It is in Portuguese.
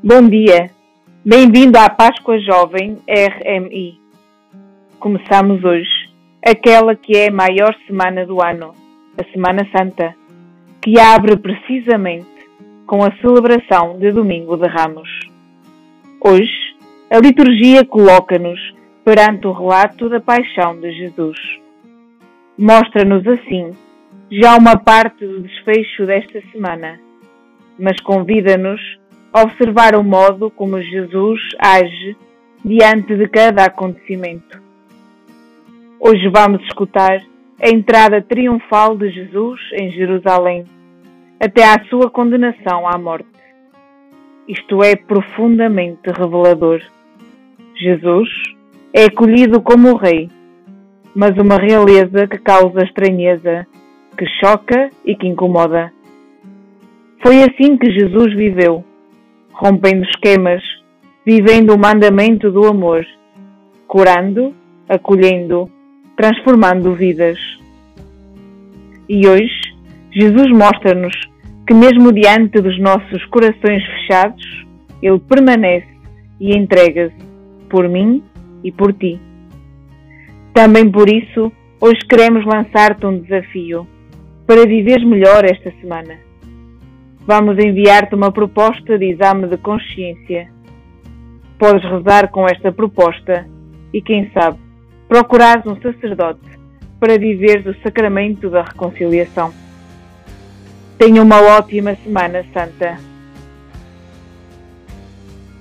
Bom dia, bem-vindo à Páscoa Jovem RMI. Começamos hoje aquela que é a maior semana do ano, a Semana Santa, que abre precisamente com a celebração de Domingo de Ramos. Hoje, a liturgia coloca-nos perante o relato da paixão de Jesus. Mostra-nos assim já uma parte do desfecho desta semana, mas convida-nos observar o modo como Jesus age diante de cada acontecimento. Hoje vamos escutar a entrada triunfal de Jesus em Jerusalém, até à sua condenação à morte. Isto é profundamente revelador. Jesus é acolhido como Rei, mas uma realeza que causa estranheza, que choca e que incomoda. Foi assim que Jesus viveu rompendo esquemas, vivendo o mandamento do amor, curando, acolhendo, transformando vidas. E hoje, Jesus mostra-nos que, mesmo diante dos nossos corações fechados, Ele permanece e entrega-se por mim e por ti. Também por isso, hoje queremos lançar-te um desafio para viveres melhor esta semana vamos enviar-te uma proposta de exame de consciência. Podes rezar com esta proposta e, quem sabe, procurar um sacerdote para viver o sacramento da reconciliação. Tenha uma ótima Semana Santa.